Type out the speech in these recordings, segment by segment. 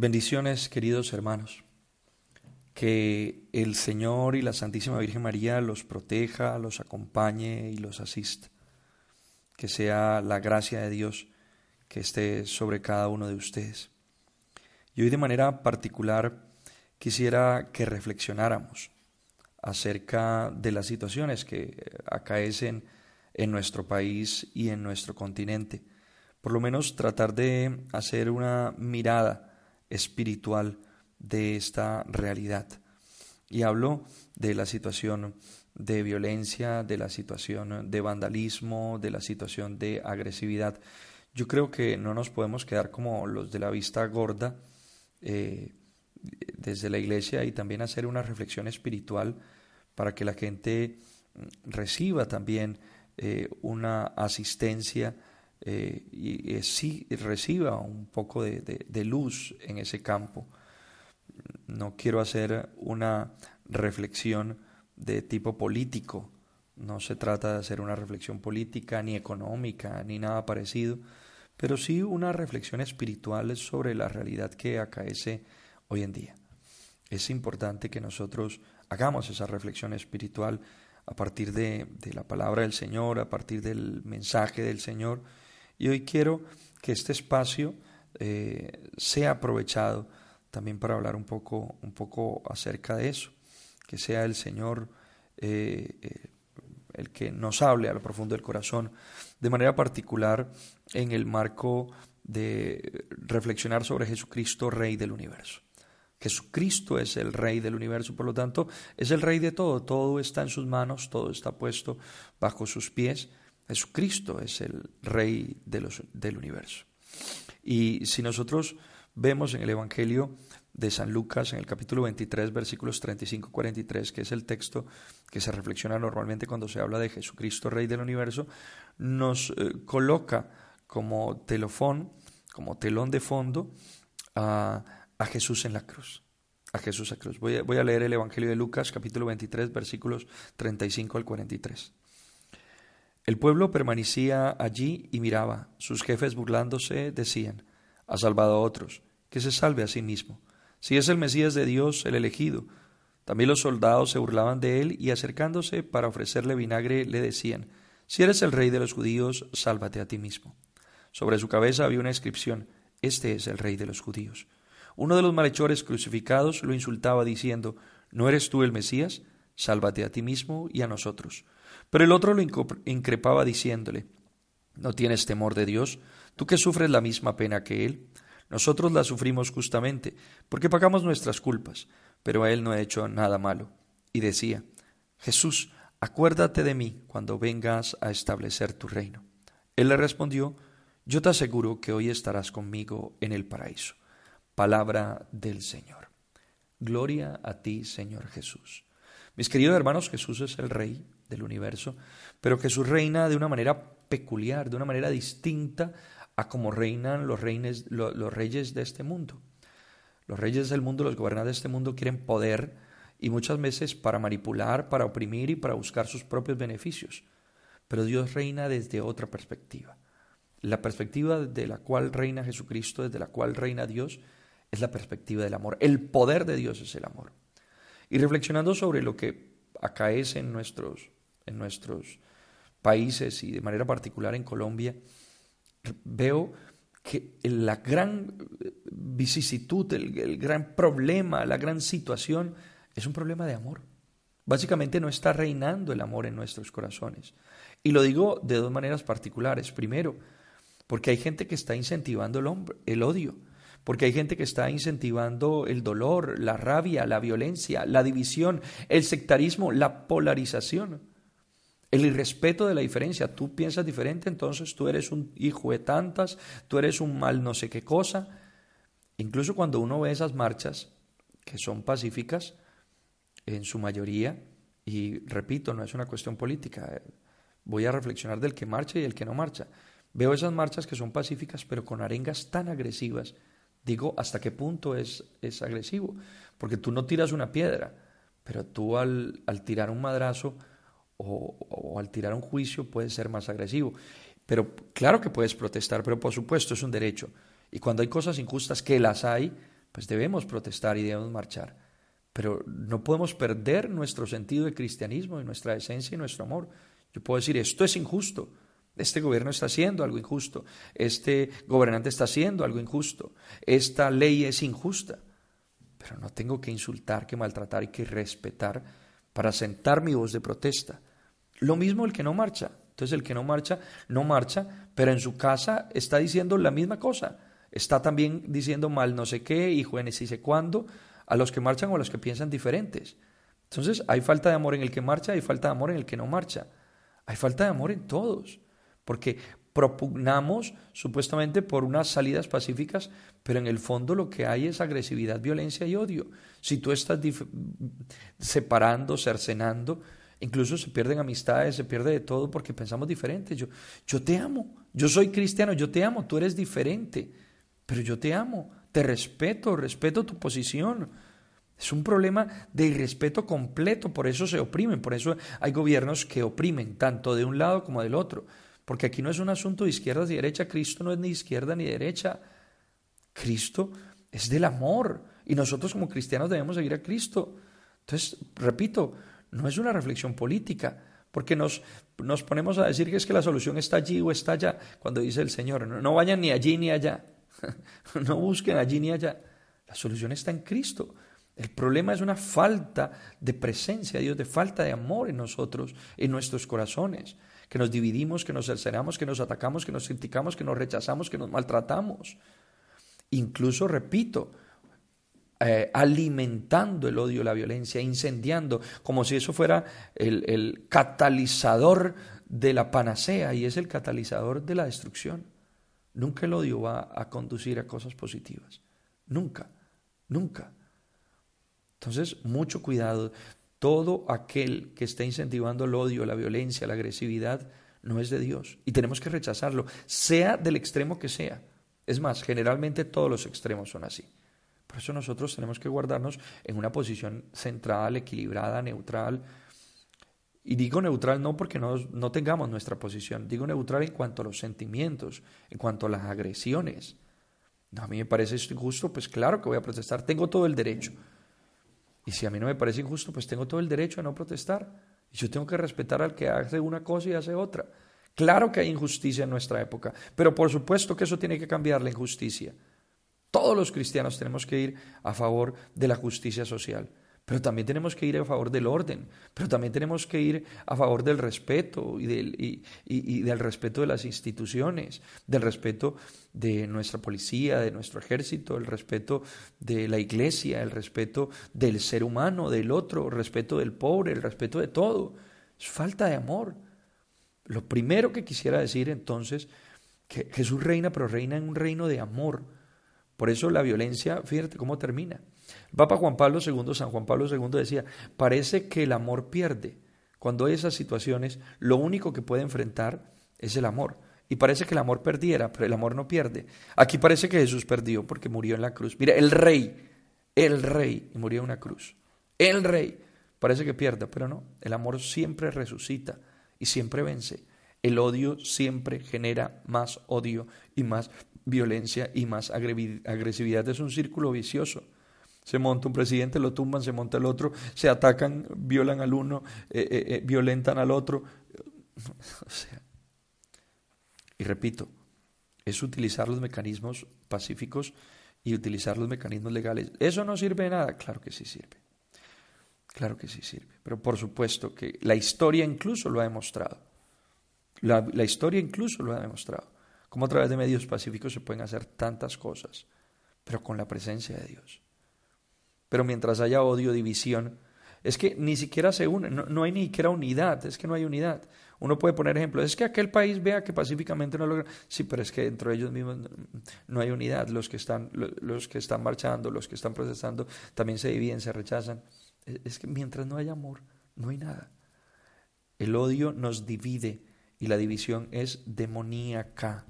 Bendiciones, queridos hermanos. Que el Señor y la Santísima Virgen María los proteja, los acompañe y los asista. Que sea la gracia de Dios que esté sobre cada uno de ustedes. Y hoy de manera particular quisiera que reflexionáramos acerca de las situaciones que acaecen en nuestro país y en nuestro continente. Por lo menos tratar de hacer una mirada espiritual de esta realidad. Y hablo de la situación de violencia, de la situación de vandalismo, de la situación de agresividad. Yo creo que no nos podemos quedar como los de la vista gorda eh, desde la iglesia y también hacer una reflexión espiritual para que la gente reciba también eh, una asistencia eh, y, sí reciba un poco de luz en ese campo no quiero hacer una reflexión de tipo político, no se trata de hacer una reflexión política ni económica ni nada parecido, pero sí una reflexión espiritual sobre la realidad que acaece hoy en día. Es importante que nosotros hagamos esa reflexión espiritual a partir de, la palabra del Señor, a partir del mensaje del Señor. Y hoy quiero que este espacio eh, sea aprovechado también para hablar un poco, un poco acerca de eso, que sea el Señor eh, eh, el que nos hable a lo profundo del corazón, de manera particular en el marco de reflexionar sobre Jesucristo, Rey del universo. Jesucristo es el Rey del universo, por lo tanto, es el Rey de todo, todo está en sus manos, todo está puesto bajo sus pies. Jesucristo es el Rey de los, del universo. Y si nosotros vemos en el Evangelio de San Lucas, en el capítulo 23, versículos 35-43, que es el texto que se reflexiona normalmente cuando se habla de Jesucristo, Rey del Universo, nos eh, coloca como telofón, como telón de fondo, a, Jesús en la cruz. A Jesús la cruz. Voy a, voy a leer el Evangelio de Lucas, capítulo 23, versículos 35 al 43. El pueblo permanecía allí y miraba. Sus jefes burlándose decían, ha salvado a otros, que se salve a sí mismo. Si es el Mesías de Dios, el elegido. También los soldados se burlaban de él y acercándose para ofrecerle vinagre le decían, Si eres el rey de los judíos, sálvate a ti mismo. Sobre su cabeza había una inscripción, Este es el rey de los judíos. Uno de los malhechores crucificados lo insultaba diciendo, ¿No eres tú el Mesías? Sálvate a ti mismo y a nosotros. Pero el otro lo increpaba diciéndole, ¿No tienes temor de Dios? tú que sufres la misma pena que Él. Nosotros la sufrimos justamente, porque pagamos nuestras culpas, pero Él no ha hecho nada malo. Y decía, Jesús, acuérdate de mí cuando vengas a establecer tu reino. Él le respondió, yo te aseguro que hoy estarás conmigo en el paraíso. Palabra del Señor. Gloria a ti, Señor Jesús. Mis queridos hermanos, Jesús es el Rey del universo, pero Jesús reina de una manera peculiar, de una manera distinta a como reinan los, los reyes de este mundo. Los reyes del mundo, los gobernantes de este mundo quieren poder y muchas veces para manipular, para oprimir y para buscar sus propios beneficios. Pero Dios reina desde otra perspectiva. La perspectiva de la cual reina Jesucristo, desde la cual reina Dios, es la perspectiva del amor. El poder de Dios es el amor. Y reflexionando sobre lo que acaece en nuestros, en nuestros países y de manera particular en Colombia, veo que la gran vicisitud, el, gran problema, la gran situación es un problema de amor. Básicamente no está reinando el amor en nuestros corazones. Y lo digo de dos maneras particulares. Primero, porque hay gente que está incentivando el, el odio, porque hay gente que está incentivando el dolor, la rabia, la violencia, la división, el sectarismo, la polarización. El irrespeto de la diferencia. Tú piensas diferente, entonces tú eres un hijo de tantas, tú eres un mal no sé qué cosa. Incluso cuando uno ve esas marchas, que son pacíficas, en su mayoría, y repito, no es una cuestión política, voy a reflexionar del que marcha y del que no marcha. Veo esas marchas que son pacíficas, pero con arengas tan agresivas. Digo, ¿hasta qué punto es, es agresivo? Porque tú no tiras una piedra, pero tú al, al tirar un madrazo o, al tirar un juicio puedes ser más agresivo. Pero claro que puedes protestar, pero por supuesto es un derecho. Y cuando hay cosas injustas, que las hay, pues debemos protestar y debemos marchar. Pero no podemos perder nuestro sentido de cristianismo y nuestra esencia y nuestro amor. Yo puedo decir, esto es injusto, este gobierno está haciendo algo injusto, este gobernante está haciendo algo injusto, esta ley es injusta, pero no tengo que insultar, que maltratar y que respetar para sentar mi voz de protesta. Lo mismo el que no marcha. Entonces el que no marcha, no marcha, pero en su casa está diciendo la misma cosa. Está también diciendo mal no sé qué y jueves y sé cuándo a los que marchan o a los que piensan diferentes. Entonces hay falta de amor en el que marcha, hay falta de amor en el que no marcha. Hay falta de amor en todos, porque propugnamos supuestamente por unas salidas pacíficas, pero en el fondo lo que hay es agresividad, violencia y odio. Si tú estás separando, cercenando, incluso se pierden amistades, se pierde de todo porque pensamos diferente. Yo, yo te amo, yo soy cristiano, yo te amo, tú eres diferente, pero yo te amo, te respeto, respeto tu posición. Es un problema de irrespeto completo, por eso se oprimen, por eso hay gobiernos que oprimen tanto de un lado como del otro, porque aquí no es un asunto de izquierdas y derecha, Cristo no es ni izquierda ni derecha, Cristo es del amor. Y nosotros como cristianos debemos seguir a Cristo. Entonces, repito, no es una reflexión política, porque nos, nos ponemos a decir que es que la solución está allí o está allá, cuando dice el Señor, no, vayan ni allí ni allá, no busquen allí ni allá, la solución está en Cristo. El problema es una falta de presencia de Dios, de falta de amor en nosotros, en nuestros corazones, que nos dividimos, que nos cercenamos, que nos atacamos, que nos criticamos, que nos rechazamos, que nos maltratamos. Incluso, repito, eh, alimentando el odio, la violencia, incendiando, como si eso fuera el, el catalizador de la panacea y es el catalizador de la destrucción. Nunca el odio va a conducir a cosas positivas. Nunca, nunca. Entonces, mucho cuidado. Todo aquel que está incentivando el odio, la violencia, la agresividad, no es de Dios. Y tenemos que rechazarlo, sea del extremo que sea. Es más, generalmente todos los extremos son así. Por eso nosotros tenemos que guardarnos en una posición central, equilibrada, neutral. Y digo neutral no porque no, no tengamos nuestra posición, digo neutral en cuanto a los sentimientos, en cuanto a las agresiones. No, a mí me parece esto injusto, pues claro que voy a protestar, tengo todo el derecho. Y si a mí no me parece injusto, pues tengo todo el derecho a no protestar. Y yo tengo que respetar al que hace una cosa y hace otra. Claro que hay injusticia en nuestra época, pero por supuesto que eso tiene que cambiar la injusticia. Todos los cristianos tenemos que ir a favor de la justicia social. Pero también tenemos que ir a favor del orden, pero también tenemos que ir a favor del respeto y del, y, del respeto de las instituciones, del respeto de nuestra policía, de nuestro ejército, el respeto de la iglesia, el respeto del ser humano, del otro, el respeto del pobre, el respeto de todo. Es falta de amor. Lo primero que quisiera decir entonces, que Jesús reina, pero reina en un reino de amor. Por eso la violencia, fíjate cómo termina. Papa Juan Pablo II, San Juan Pablo II decía, parece que el amor pierde. Cuando hay esas situaciones, lo único que puede enfrentar es el amor. Y parece que el amor perdiera, pero el amor no pierde. Aquí parece que Jesús perdió porque murió en la cruz. Mira, el rey, el rey, y murió en una cruz. El rey, parece que pierda, pero no. El amor siempre resucita y siempre vence. El odio siempre genera más odio y más violencia y más agresividad. Es un círculo vicioso. Se monta un presidente, lo tumban, se monta el otro, se atacan, violan al uno, eh, eh, eh, violentan al otro. O sea, y repito, es utilizar los mecanismos pacíficos y utilizar los mecanismos legales. ¿Eso no sirve de nada? Claro que sí sirve. Claro que sí sirve. Pero por supuesto que la historia incluso lo ha demostrado. La, la historia incluso lo ha demostrado. Cómo a través de medios pacíficos se pueden hacer tantas cosas, pero con la presencia de Dios. Pero mientras haya odio, división, Es que ni siquiera se unen, no, hay ni siquiera unidad, es que no hay unidad. Uno puede poner ejemplos, es que aquel país vea que pacíficamente no logra. Sí, pero es que dentro de ellos mismos no hay unidad. Los que están, los que están marchando, los que están protestando, también se dividen, se rechazan. Es que mientras no hay amor, no hay nada. El odio nos divide y la división es demoníaca.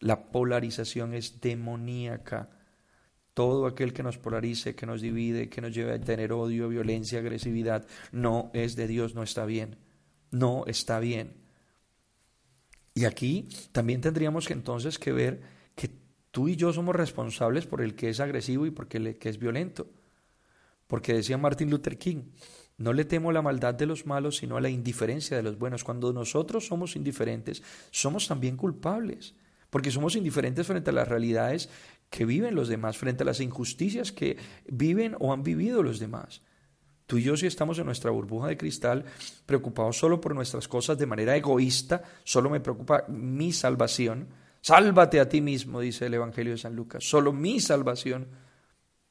La polarización es demoníaca. Todo aquel que nos polarice, que nos divide, que nos lleve a tener odio, violencia, agresividad, no es de Dios, no está bien. No está bien. Y aquí también tendríamos que entonces que ver que tú y yo somos responsables por el que es agresivo y por el que es violento. Porque decía Martin Luther King, no le temo la maldad de los malos, sino a la indiferencia de los buenos. Cuando nosotros somos indiferentes, somos también culpables, porque somos indiferentes frente a las realidades que viven los demás, frente a las injusticias que viven o han vivido los demás. Tú y yo si estamos en nuestra burbuja de cristal, preocupados solo por nuestras cosas de manera egoísta, solo me preocupa mi salvación. Sálvate a ti mismo, dice el Evangelio de San Lucas. Solo mi salvación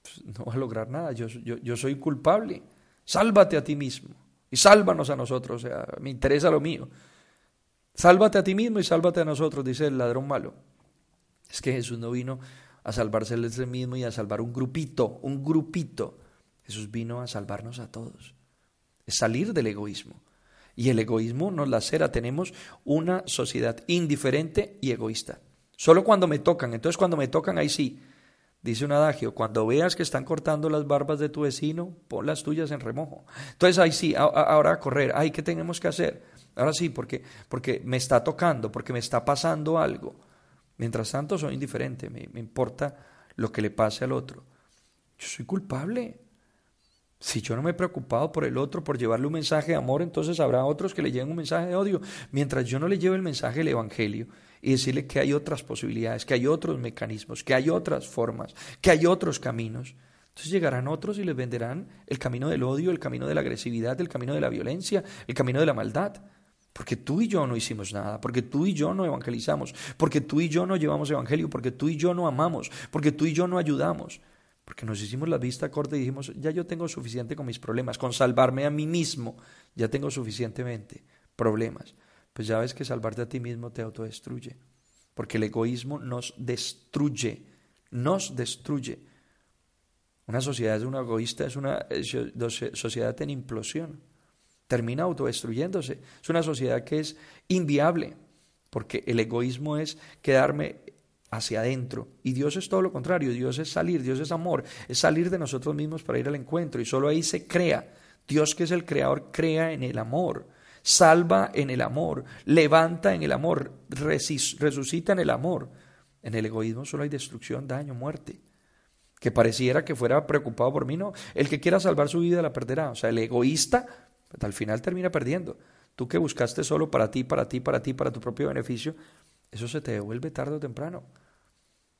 pues, no va a lograr nada. Yo, yo, soy culpable. Sálvate a ti mismo y sálvanos a nosotros. O sea, me interesa lo mío. Sálvate a ti mismo y sálvate a nosotros, dice el ladrón malo. Es que Jesús no vino a salvarse él mismo y a salvar un grupito, un grupito. Jesús vino a salvarnos a todos. Es salir del egoísmo. Y el egoísmo nos lacera. Tenemos una sociedad indiferente y egoísta. Solo cuando me tocan. Entonces cuando me tocan, ahí sí. Dice un adagio, cuando veas que están cortando las barbas de tu vecino, pon las tuyas en remojo. Entonces ahí sí, ahora a correr. Ay, ¿qué tenemos que hacer? Ahora sí, porque, porque me está tocando, porque me está pasando algo. Mientras tanto, soy indiferente, me, importa lo que le pase al otro. Yo soy culpable. Si yo no me he preocupado por el otro, por llevarle un mensaje de amor, entonces habrá otros que le lleven un mensaje de odio. Mientras yo no le lleve el mensaje del Evangelio y decirle que hay otras posibilidades, que hay otros mecanismos, que hay otras formas, que hay otros caminos, entonces llegarán otros y les venderán el camino del odio, el camino de la agresividad, el camino de la violencia, el camino de la maldad. Porque tú y yo no hicimos nada, porque tú y yo no evangelizamos, porque tú y yo no llevamos evangelio, porque tú y yo no amamos, porque tú y yo no ayudamos, porque nos hicimos la vista corta y dijimos, ya yo tengo suficiente con mis problemas, con salvarme a mí mismo, ya tengo suficientemente problemas. Pues ya ves que salvarte a ti mismo te autodestruye, porque el egoísmo nos destruye, nos destruye. Una sociedad es una egoísta, es una sociedad en implosión termina autodestruyéndose. Es una sociedad que es inviable, porque el egoísmo es quedarme hacia adentro. Y Dios es todo lo contrario, Dios es salir, Dios es amor, es salir de nosotros mismos para ir al encuentro. Y solo ahí se crea. Dios que es el creador crea en el amor, salva en el amor, levanta en el amor, resucita en el amor. En el egoísmo solo hay destrucción, daño, muerte. Que pareciera que fuera preocupado por mí, no. El que quiera salvar su vida la perderá. O sea, el egoísta al final termina perdiendo. Tú que buscaste solo para ti, para ti, para ti, para tu propio beneficio, eso se te devuelve tarde o temprano.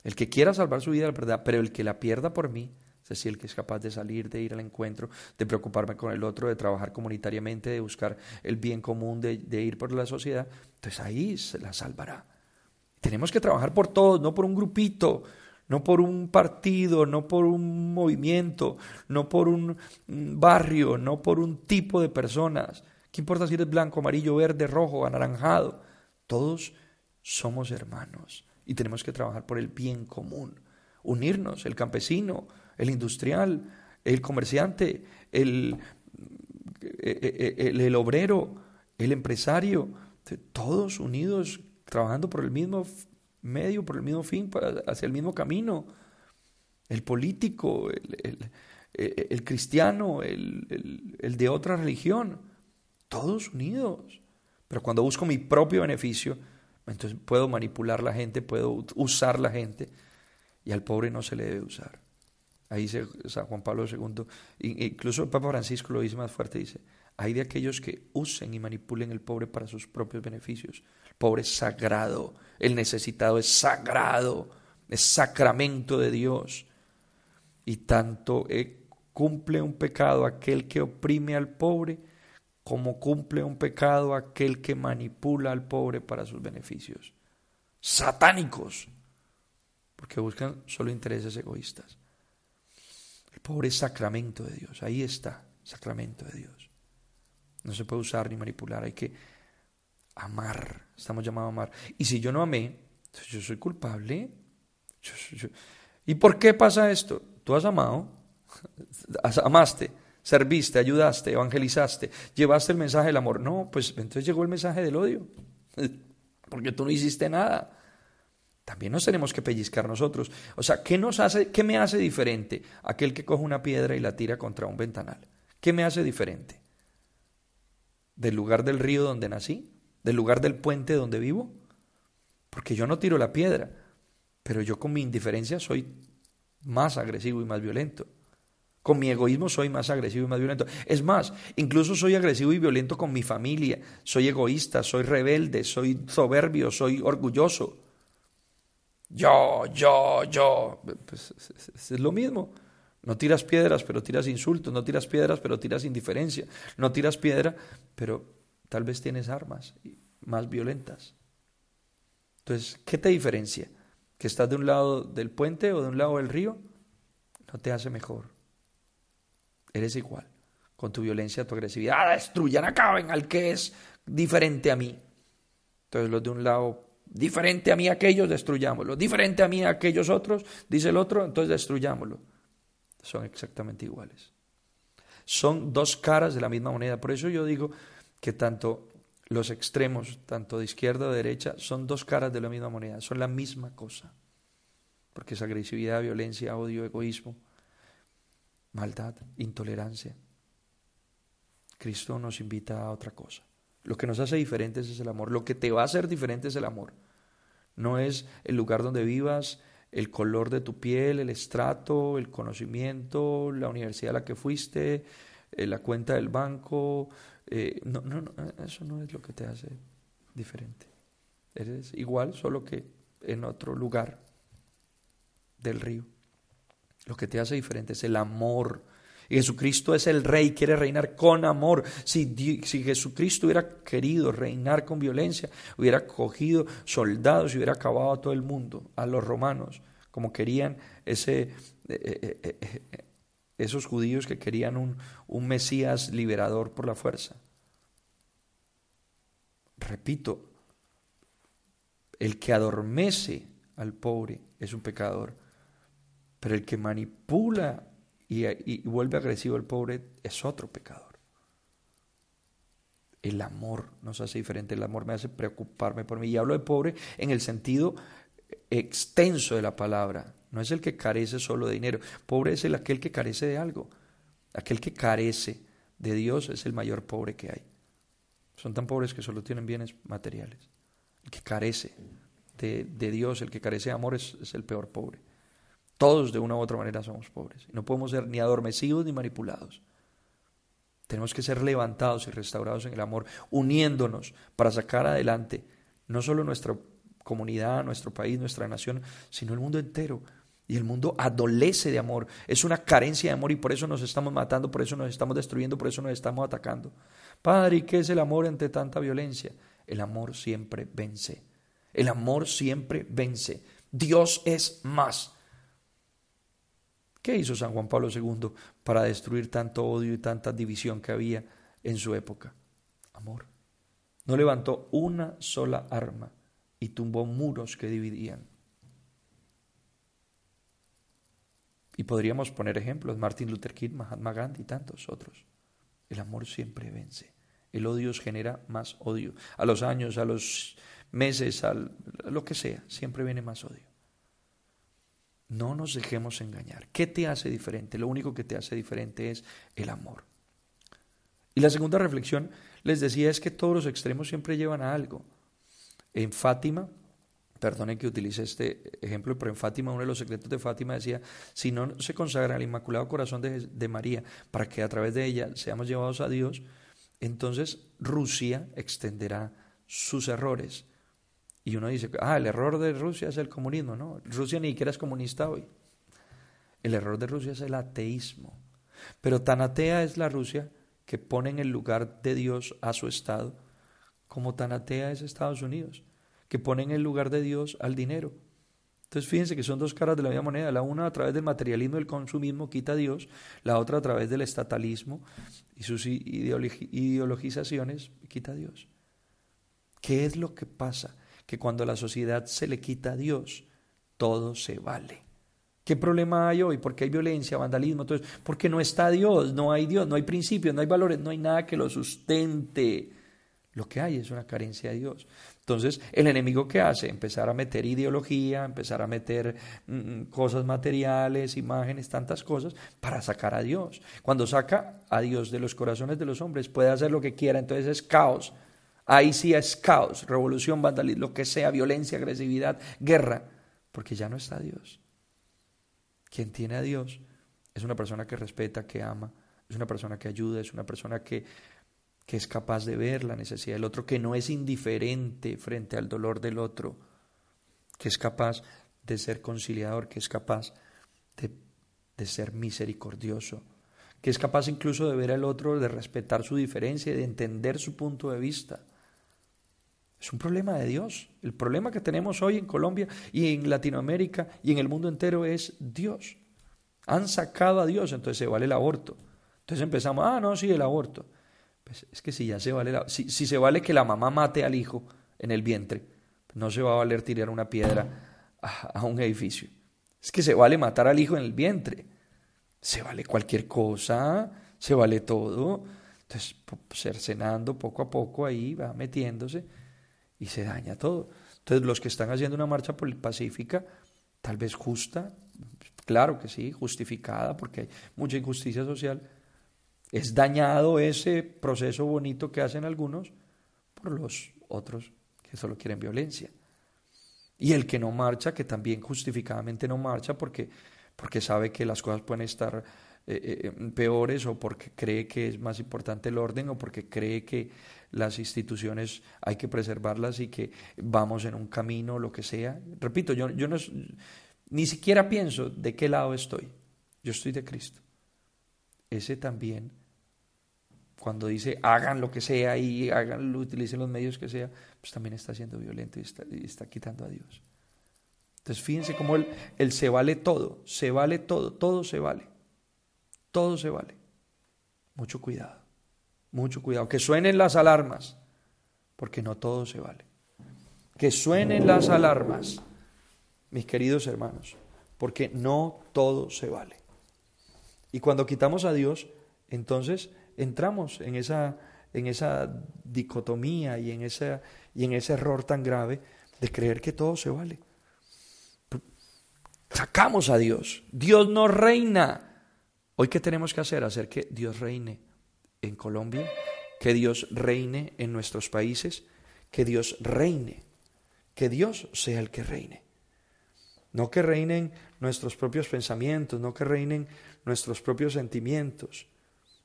El que quiera salvar su vida, la verdad, pero el que la pierda por mí, es decir, el que es capaz de salir, de ir al encuentro, de preocuparme con el otro, de trabajar comunitariamente, de buscar el bien común, de, ir por la sociedad, entonces ahí se la salvará. Tenemos que trabajar por todos, no por un grupito, no por un partido, no por un movimiento, no por un barrio, no por un tipo de personas. ¿Qué importa si eres blanco, amarillo, verde, rojo, anaranjado? Todos somos hermanos y tenemos que trabajar por el bien común. Unirnos, el campesino, el industrial, el comerciante, el, eh, eh, el, obrero, el empresario, todos unidos trabajando por el mismo medio, por el mismo fin, hacia el mismo camino. El político, el, cristiano, el, el de otra religión, todos unidos. Pero cuando busco mi propio beneficio, entonces puedo manipular la gente, puedo usar la gente, y al pobre no se le debe usar. Ahí dice San Juan Pablo II, incluso el Papa Francisco lo dice más fuerte, dice, hay de aquellos que usen y manipulen el pobre para sus propios beneficios. El pobre es sagrado, el necesitado es sagrado, es sacramento de Dios. Y tanto eh, cumple un pecado aquel que oprime al pobre, como cumple un pecado aquel que manipula al pobre para sus beneficios. Satánicos, porque buscan solo intereses egoístas. Pobre sacramento de Dios, ahí está sacramento de Dios. No se puede usar ni manipular, hay que amar, estamos llamados a amar. Y si yo no amé, yo soy culpable. ¿Y por qué pasa esto? Tú has amado, amaste, serviste, ayudaste, evangelizaste, llevaste el mensaje del amor. No, pues entonces llegó el mensaje del odio, porque tú no hiciste nada. También nos tenemos que pellizcar nosotros. O sea, ¿qué, nos hace, ¿qué me hace diferente aquel que coge una piedra y la tira contra un ventanal? ¿Qué me hace diferente? ¿Del lugar del río donde nací? ¿Del lugar del puente donde vivo? Porque yo no tiro la piedra, pero yo con mi indiferencia soy más agresivo y más violento. Con mi egoísmo soy más agresivo y más violento. Es más, incluso soy agresivo y violento con mi familia. Soy egoísta, soy rebelde, soy soberbio, soy orgulloso. Yo, yo, yo. Pues es, lo mismo. No tiras piedras, pero tiras insultos. No tiras piedras, pero tiras indiferencia. No tiras piedra, pero tal vez tienes armas más violentas. Entonces, ¿qué te diferencia? ¿Que estás de un lado del puente o de un lado del río? No te hace mejor. Eres igual. Con tu violencia, tu agresividad. Ah, destruyan, acaben al que es diferente a mí. Entonces, los de un lado Diferente a mí aquellos, destruyámoslo. Diferente a mí aquellos otros, dice el otro, entonces destruyámoslo. Son exactamente iguales. Son dos caras de la misma moneda. Por eso yo digo que tanto los extremos, tanto de izquierda o de derecha, son dos caras de la misma moneda, son la misma cosa. Porque es agresividad, violencia, odio, egoísmo, maldad, intolerancia. Cristo nos invita a otra cosa. Lo que nos hace diferentes es el amor. Lo que te va a hacer diferente es el amor. No es el lugar donde vivas, el color de tu piel, el estrato, el conocimiento, la universidad a la que fuiste, eh, la cuenta del banco. Eh, no, no, no, eso no es lo que te hace diferente. Eres igual, solo que en otro lugar del río. Lo que te hace diferente es el amor Jesucristo es el rey, quiere reinar con amor. Si, si, Jesucristo hubiera querido reinar con violencia, hubiera cogido soldados y hubiera acabado a todo el mundo, a los romanos, como querían ese, eh, eh, eh, esos judíos que querían un, un Mesías liberador por la fuerza. Repito, el que adormece al pobre es un pecador, pero el que manipula y, vuelve agresivo el pobre, es otro pecador. El amor nos hace diferente, el amor me hace preocuparme por mí. Y hablo de pobre en el sentido extenso de la palabra. No es el que carece solo de dinero. Pobre es el aquel que carece de algo. Aquel que carece de Dios es el mayor pobre que hay. Son tan pobres que solo tienen bienes materiales. El que carece de, Dios, el que carece de amor es el peor pobre. Todos de una u otra manera somos pobres. No podemos ser ni adormecidos ni manipulados. Tenemos que ser levantados y restaurados en el amor, uniéndonos para sacar adelante no solo nuestra comunidad, nuestro país, nuestra nación, sino el mundo entero. Y el mundo adolece de amor. Es una carencia de amor y por eso nos estamos matando, por eso nos estamos destruyendo, por eso nos estamos atacando. Padre, ¿y qué es el amor ante tanta violencia? El amor siempre vence. El amor siempre vence. Dios es más. ¿Qué hizo San Juan Pablo II para destruir tanto odio y tanta división que había en su época? Amor. No levantó una sola arma y tumbó muros que dividían. Y podríamos poner ejemplos, Martin Luther King, Mahatma Gandhi y tantos otros. El amor siempre vence. El odio genera más odio. A los años, a los meses, a lo que sea, siempre viene más odio. No nos dejemos engañar. ¿Qué te hace diferente? Lo único que te hace diferente es el amor. Y la segunda reflexión, les decía, es que todos los extremos siempre llevan a algo. En Fátima, perdonen que utilice este ejemplo, pero en Fátima, uno de los secretos de Fátima decía, si no se consagra al Inmaculado Corazón de, de María para que a través de ella seamos llevados a Dios, entonces Rusia extenderá sus errores y uno dice, ah, el error de Rusia es el comunismo. No, Rusia ni siquiera es comunista hoy. El error de Rusia es el ateísmo. Pero tan atea es la Rusia que pone en el lugar de Dios a su Estado, como tan atea es Estados Unidos, que pone en el lugar de Dios al dinero. Entonces fíjense que son dos caras de la misma moneda. La una a través del materialismo y el consumismo quita a Dios, la otra a través del estatalismo y sus ideologizaciones quita a Dios. ¿Qué es lo que pasa? Que cuando la sociedad se le quita a Dios, todo se vale. ¿Qué problema hay hoy? Porque hay violencia, vandalismo, entonces, porque no está Dios, no hay Dios, no hay principios, no hay valores, no hay nada que lo sustente. Lo que hay es una carencia de Dios. Entonces, el enemigo que hace? Empezar a meter ideología, empezar a meter mm, mm, cosas materiales, imágenes, tantas cosas, para sacar a Dios. Cuando saca a Dios de los corazones de los hombres, puede hacer lo que quiera, entonces es caos. Ahí sí es caos, revolución, vandalismo, lo que sea, violencia, agresividad, guerra, porque ya no está Dios. Quien tiene a Dios es una persona que respeta, que ama, es una persona que ayuda, es una persona que, que es capaz de ver la necesidad del otro, que no es indiferente frente al dolor del otro, que es capaz de ser conciliador, que es capaz de, de ser misericordioso, que es capaz incluso de ver al otro, de respetar su diferencia y de entender su punto de vista. Es un problema de Dios. El problema que tenemos hoy en Colombia y en Latinoamérica y en el mundo entero es Dios. Han sacado a Dios, entonces se vale el aborto. Entonces empezamos, ah, no, sí, el aborto. Pues es que si ya se vale, si, se vale que la mamá mate al hijo en el vientre, no se va a valer tirar una piedra a, un edificio. Es que se vale matar al hijo en el vientre. Se vale cualquier cosa, se vale todo. Entonces, cercenando poco a poco ahí, va metiéndose y se daña todo. Entonces, los que están haciendo una marcha pacífica, tal vez justa, claro que sí, justificada, porque hay mucha injusticia social, es dañado ese proceso bonito que hacen algunos por los otros que solo quieren violencia. Y el que no marcha, que también justificadamente no marcha porque, porque sabe que las cosas pueden estar eh, eh, peores o porque cree que es más importante el orden o porque cree que las instituciones hay que preservarlas y que vamos en un camino, lo que sea. Repito, yo, yo no, ni siquiera pienso de qué lado estoy. Yo estoy de Cristo. Ese también, cuando dice hagan lo que sea y hagan, utilicen los medios que sea, pues también está siendo violento y está, está quitando a Dios. Entonces fíjense cómo el, el se vale todo, se vale todo, todo se vale, todo se vale. Mucho cuidado. Mucho cuidado. Que suenen las alarmas, porque no todo se vale. Que suenen las alarmas, mis queridos hermanos, porque no todo se vale. Y cuando quitamos a Dios, entonces entramos en esa, en esa dicotomía y en, y en ese error tan grave de creer que todo se vale. Sacamos a Dios. Dios no reina. Hoy, ¿qué tenemos que hacer? Hacer que Dios reine en Colombia, que Dios reine en nuestros países, que Dios reine, que Dios sea el que reine. No que reinen nuestros propios pensamientos, no que reinen nuestros propios sentimientos,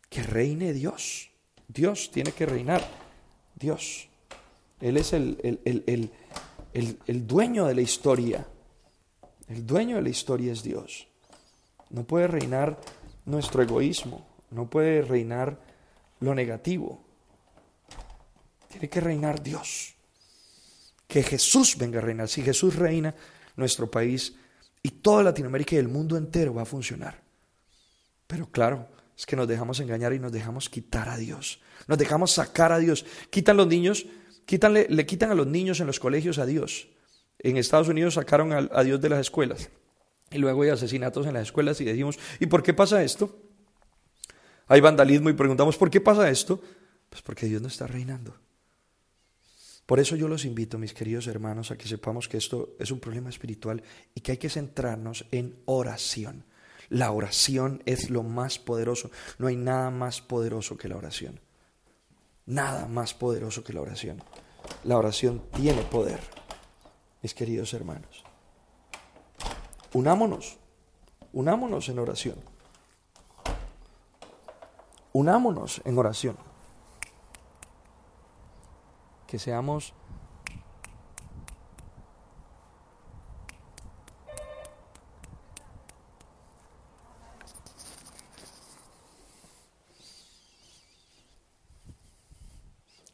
que reine Dios. Dios tiene que reinar, Dios. Él es el, el, el dueño de la historia. El dueño de la historia es Dios. No puede reinar nuestro egoísmo, no puede reinar lo negativo. Tiene que reinar Dios. Que Jesús venga a reinar. Si Jesús reina, nuestro país y toda Latinoamérica y el mundo entero va a funcionar. Pero claro, es que nos dejamos engañar y nos dejamos quitar a Dios. Nos dejamos sacar a Dios. Quitan los niños, quítanle, le quitan a los niños en los colegios a Dios. En Estados Unidos sacaron a, a Dios de las escuelas. Y luego hay asesinatos en las escuelas y decimos, ¿y por qué pasa esto? Hay vandalismo y preguntamos, ¿por qué pasa esto? Pues porque Dios no está reinando. Por eso yo los invito, mis queridos hermanos, a que sepamos que esto es un problema espiritual y que hay que centrarnos en oración. La oración es lo más poderoso. No hay nada más poderoso que la oración. Nada más poderoso que la oración. La oración tiene poder, mis queridos hermanos. Unámonos, unámonos en oración. Unámonos en oración. Que seamos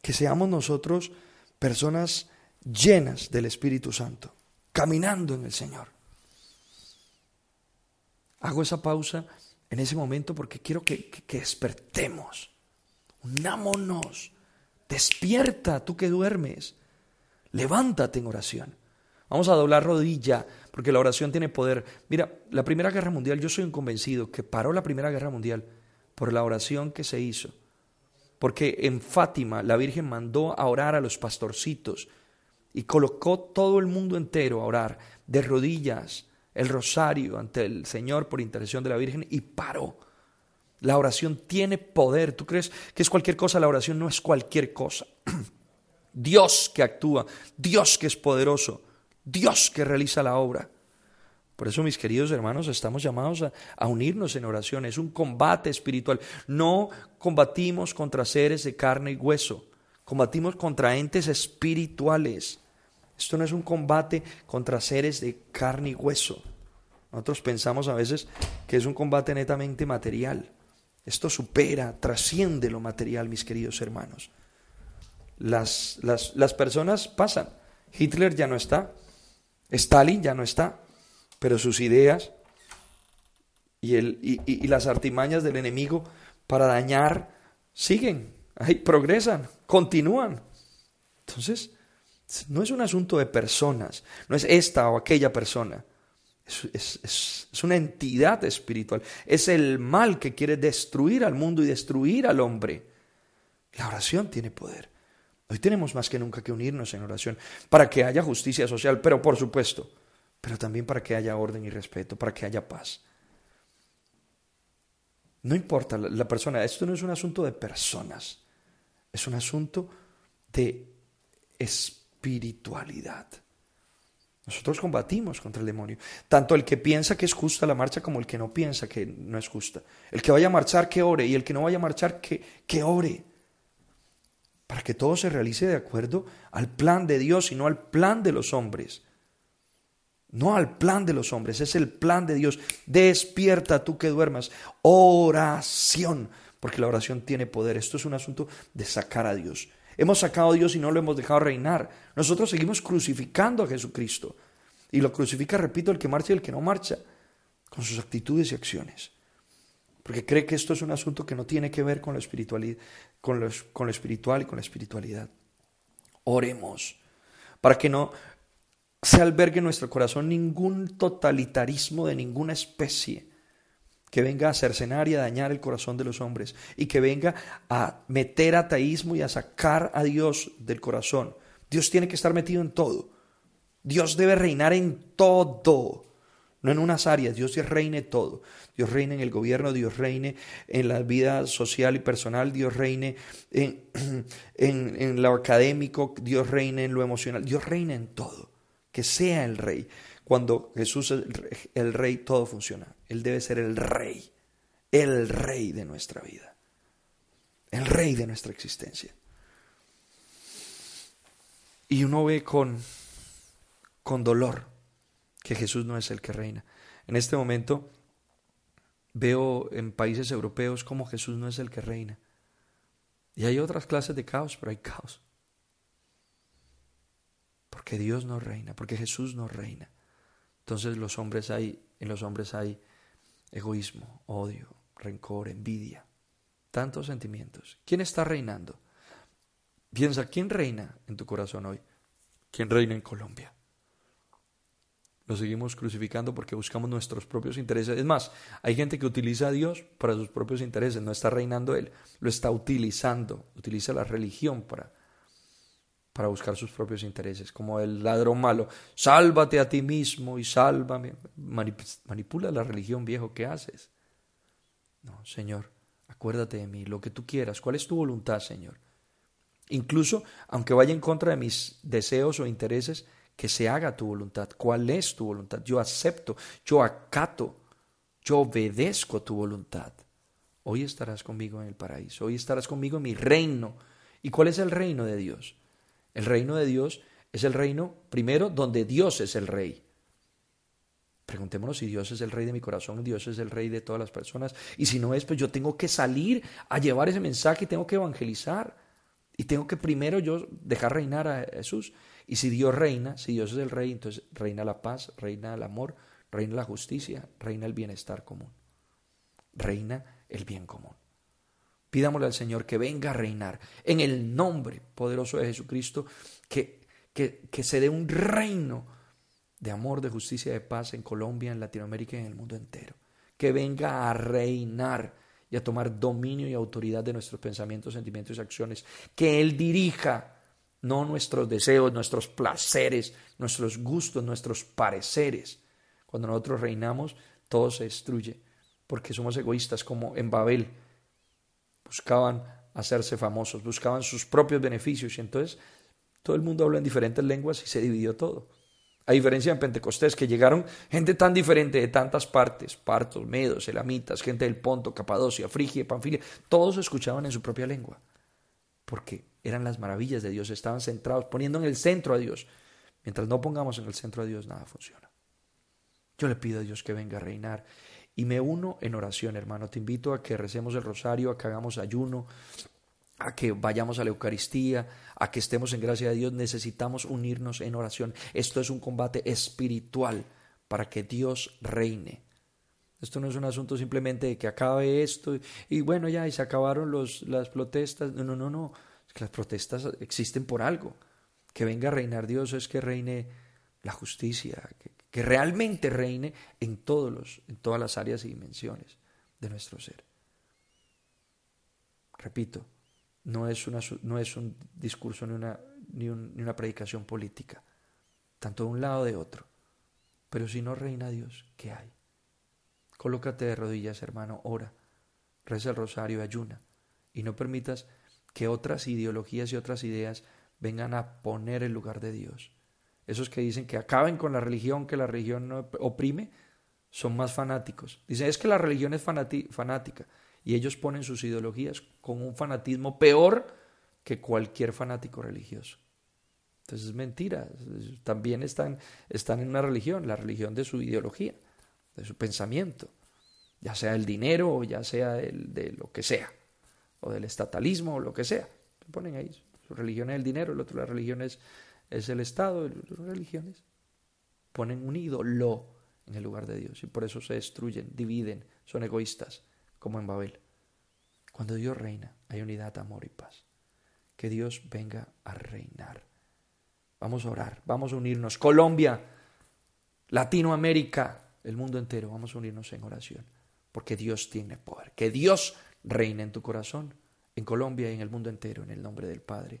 que seamos nosotros personas llenas del Espíritu Santo, caminando en el Señor. Hago esa pausa en ese momento porque quiero que, que despertemos. Unámonos. Despierta tú que duermes. Levántate en oración. Vamos a doblar rodilla porque la oración tiene poder. Mira, la Primera Guerra Mundial, yo soy un convencido que paró la Primera Guerra Mundial por la oración que se hizo. Porque en Fátima la Virgen mandó a orar a los pastorcitos y colocó todo el mundo entero a orar de rodillas el rosario ante el Señor por intercesión de la Virgen y paró. La oración tiene poder. ¿Tú crees que es cualquier cosa? La oración no es cualquier cosa. Dios que actúa, Dios que es poderoso, Dios que realiza la obra. Por eso, mis queridos hermanos, estamos llamados a, unirnos en oración. Es un combate espiritual. No combatimos contra seres de carne y hueso. Combatimos contra entes espirituales. Esto no es un combate contra seres de carne y hueso. Nosotros pensamos a veces que es un combate netamente material. Esto supera, trasciende lo material, mis queridos hermanos. Las, las, personas pasan. Hitler ya no está. Stalin ya no está. Pero sus ideas y, el, y, las artimañas del enemigo para dañar siguen, ahí progresan, continúan. Entonces, no es un asunto de personas, no es esta o aquella persona. Es, una entidad espiritual. Es el mal que quiere destruir al mundo y destruir al hombre. La oración tiene poder. Hoy tenemos más que nunca que unirnos en oración para que haya justicia social, pero por supuesto, pero también para que haya orden y respeto, para que haya paz. No importa la persona, esto no es un asunto de personas, es un asunto de espiritualidad. Nosotros combatimos contra el demonio. Tanto el que piensa que es justa la marcha como el que no piensa que no es justa. El que vaya a marchar, que ore. Y el que no vaya a marchar, que, que ore. Para que todo se realice de acuerdo al plan de Dios y no al plan de los hombres. No al plan de los hombres, es el plan de Dios. Despierta tú que duermas. Oración. Porque la oración tiene poder. Esto es un asunto de sacar a Dios. Hemos sacado a Dios y no lo hemos dejado reinar. Nosotros seguimos crucificando a Jesucristo. Y lo crucifica, repito, el que marcha y el que no marcha, con sus actitudes y acciones. Porque cree que esto es un asunto que no tiene que ver con lo, con lo espiritual y con la espiritualidad. Oremos para que no se albergue en nuestro corazón ningún totalitarismo de ninguna especie que venga a cercenar y a dañar el corazón de los hombres y que venga a meter ateísmo y a sacar a Dios del corazón. Dios tiene que estar metido en todo. Dios debe reinar en todo, no en unas áreas. Dios reine todo. Dios reine en el gobierno, Dios reine en la vida social y personal, Dios reine en, en, en lo académico, Dios reine en lo emocional, Dios reina en todo. Que sea el rey. Cuando Jesús es el rey, todo funciona. Él debe ser el rey, el rey de nuestra vida, el rey de nuestra existencia. Y uno ve con, con dolor que Jesús no es el que reina. En este momento veo en países europeos como Jesús no es el que reina. Y hay otras clases de caos, pero hay caos. Porque Dios no reina, porque Jesús no reina. Entonces los hombres hay, en los hombres hay egoísmo, odio, rencor, envidia, tantos sentimientos. ¿Quién está reinando? Piensa, ¿quién reina en tu corazón hoy? ¿Quién reina en Colombia? Lo seguimos crucificando porque buscamos nuestros propios intereses. Es más, hay gente que utiliza a Dios para sus propios intereses, no está reinando Él, lo está utilizando, utiliza la religión para para buscar sus propios intereses, como el ladrón malo, sálvate a ti mismo y sálvame. Manipula la religión, viejo, ¿qué haces? No, Señor, acuérdate de mí, lo que tú quieras, ¿cuál es tu voluntad, Señor? Incluso, aunque vaya en contra de mis deseos o intereses, que se haga tu voluntad. ¿Cuál es tu voluntad? Yo acepto, yo acato, yo obedezco tu voluntad. Hoy estarás conmigo en el paraíso, hoy estarás conmigo en mi reino. ¿Y cuál es el reino de Dios? El reino de Dios es el reino, primero, donde Dios es el rey. Preguntémonos si Dios es el rey de mi corazón, Dios es el rey de todas las personas. Y si no es, pues yo tengo que salir a llevar ese mensaje y tengo que evangelizar. Y tengo que primero yo dejar reinar a Jesús. Y si Dios reina, si Dios es el rey, entonces reina la paz, reina el amor, reina la justicia, reina el bienestar común, reina el bien común. Pidámosle al Señor que venga a reinar en el nombre poderoso de Jesucristo, que, que, que se dé un reino de amor, de justicia, de paz en Colombia, en Latinoamérica y en el mundo entero. Que venga a reinar y a tomar dominio y autoridad de nuestros pensamientos, sentimientos y acciones. Que Él dirija no nuestros deseos, nuestros placeres, nuestros gustos, nuestros pareceres. Cuando nosotros reinamos, todo se destruye, porque somos egoístas como en Babel. Buscaban hacerse famosos, buscaban sus propios beneficios y entonces todo el mundo habla en diferentes lenguas y se dividió todo. A diferencia en Pentecostés, que llegaron gente tan diferente de tantas partes, partos, medos, elamitas, gente del Ponto, Capadocia, Frigia, Panfilia, todos escuchaban en su propia lengua, porque eran las maravillas de Dios, estaban centrados, poniendo en el centro a Dios. Mientras no pongamos en el centro a Dios, nada funciona. Yo le pido a Dios que venga a reinar y me uno en oración, hermano. Te invito a que recemos el rosario, a que hagamos ayuno, a que vayamos a la Eucaristía, a que estemos en gracia de Dios, necesitamos unirnos en oración. Esto es un combate espiritual para que Dios reine. Esto no es un asunto simplemente de que acabe esto y, bueno, ya, y se acabaron los, las protestas. No, no, no, no. Que las protestas existen por algo. Que venga a reinar Dios es que reine la justicia, que realmente reine en, todos los, en todas las áreas y dimensiones de nuestro ser. Repito, no es, una, no es un discurso ni una, ni, una predicación política, tanto de un lado de otro. Pero si no reina Dios, ¿qué hay? Colócate de rodillas, hermano, ora, reza el rosario, ayuna, y no permitas que otras ideologías y otras ideas vengan a poner el lugar de Dios. Esos que dicen que acaben con la religión, que la religión no oprime, son más fanáticos. Dicen, es que la religión es fanática y ellos ponen sus ideologías con un fanatismo peor que cualquier fanático religioso. Entonces es mentira, también están, están en una religión, la religión de su ideología, de su pensamiento, ya sea el dinero o ya sea el, de lo que sea, o del estatalismo o lo que sea. Ponen ahí, su religión es el dinero, el otro la religión es, es el Estado, las religiones. Ponen un ídolo en el lugar de Dios y por eso se destruyen, dividen, son egoístas como en Babel. Cuando Dios reina, hay unidad, amor y paz. Que Dios venga a reinar. Vamos a orar, vamos a unirnos. Colombia, Latinoamérica, el mundo entero, vamos a unirnos en oración. Porque Dios tiene poder. Que Dios reine en tu corazón, en Colombia y en el mundo entero, en el nombre del Padre,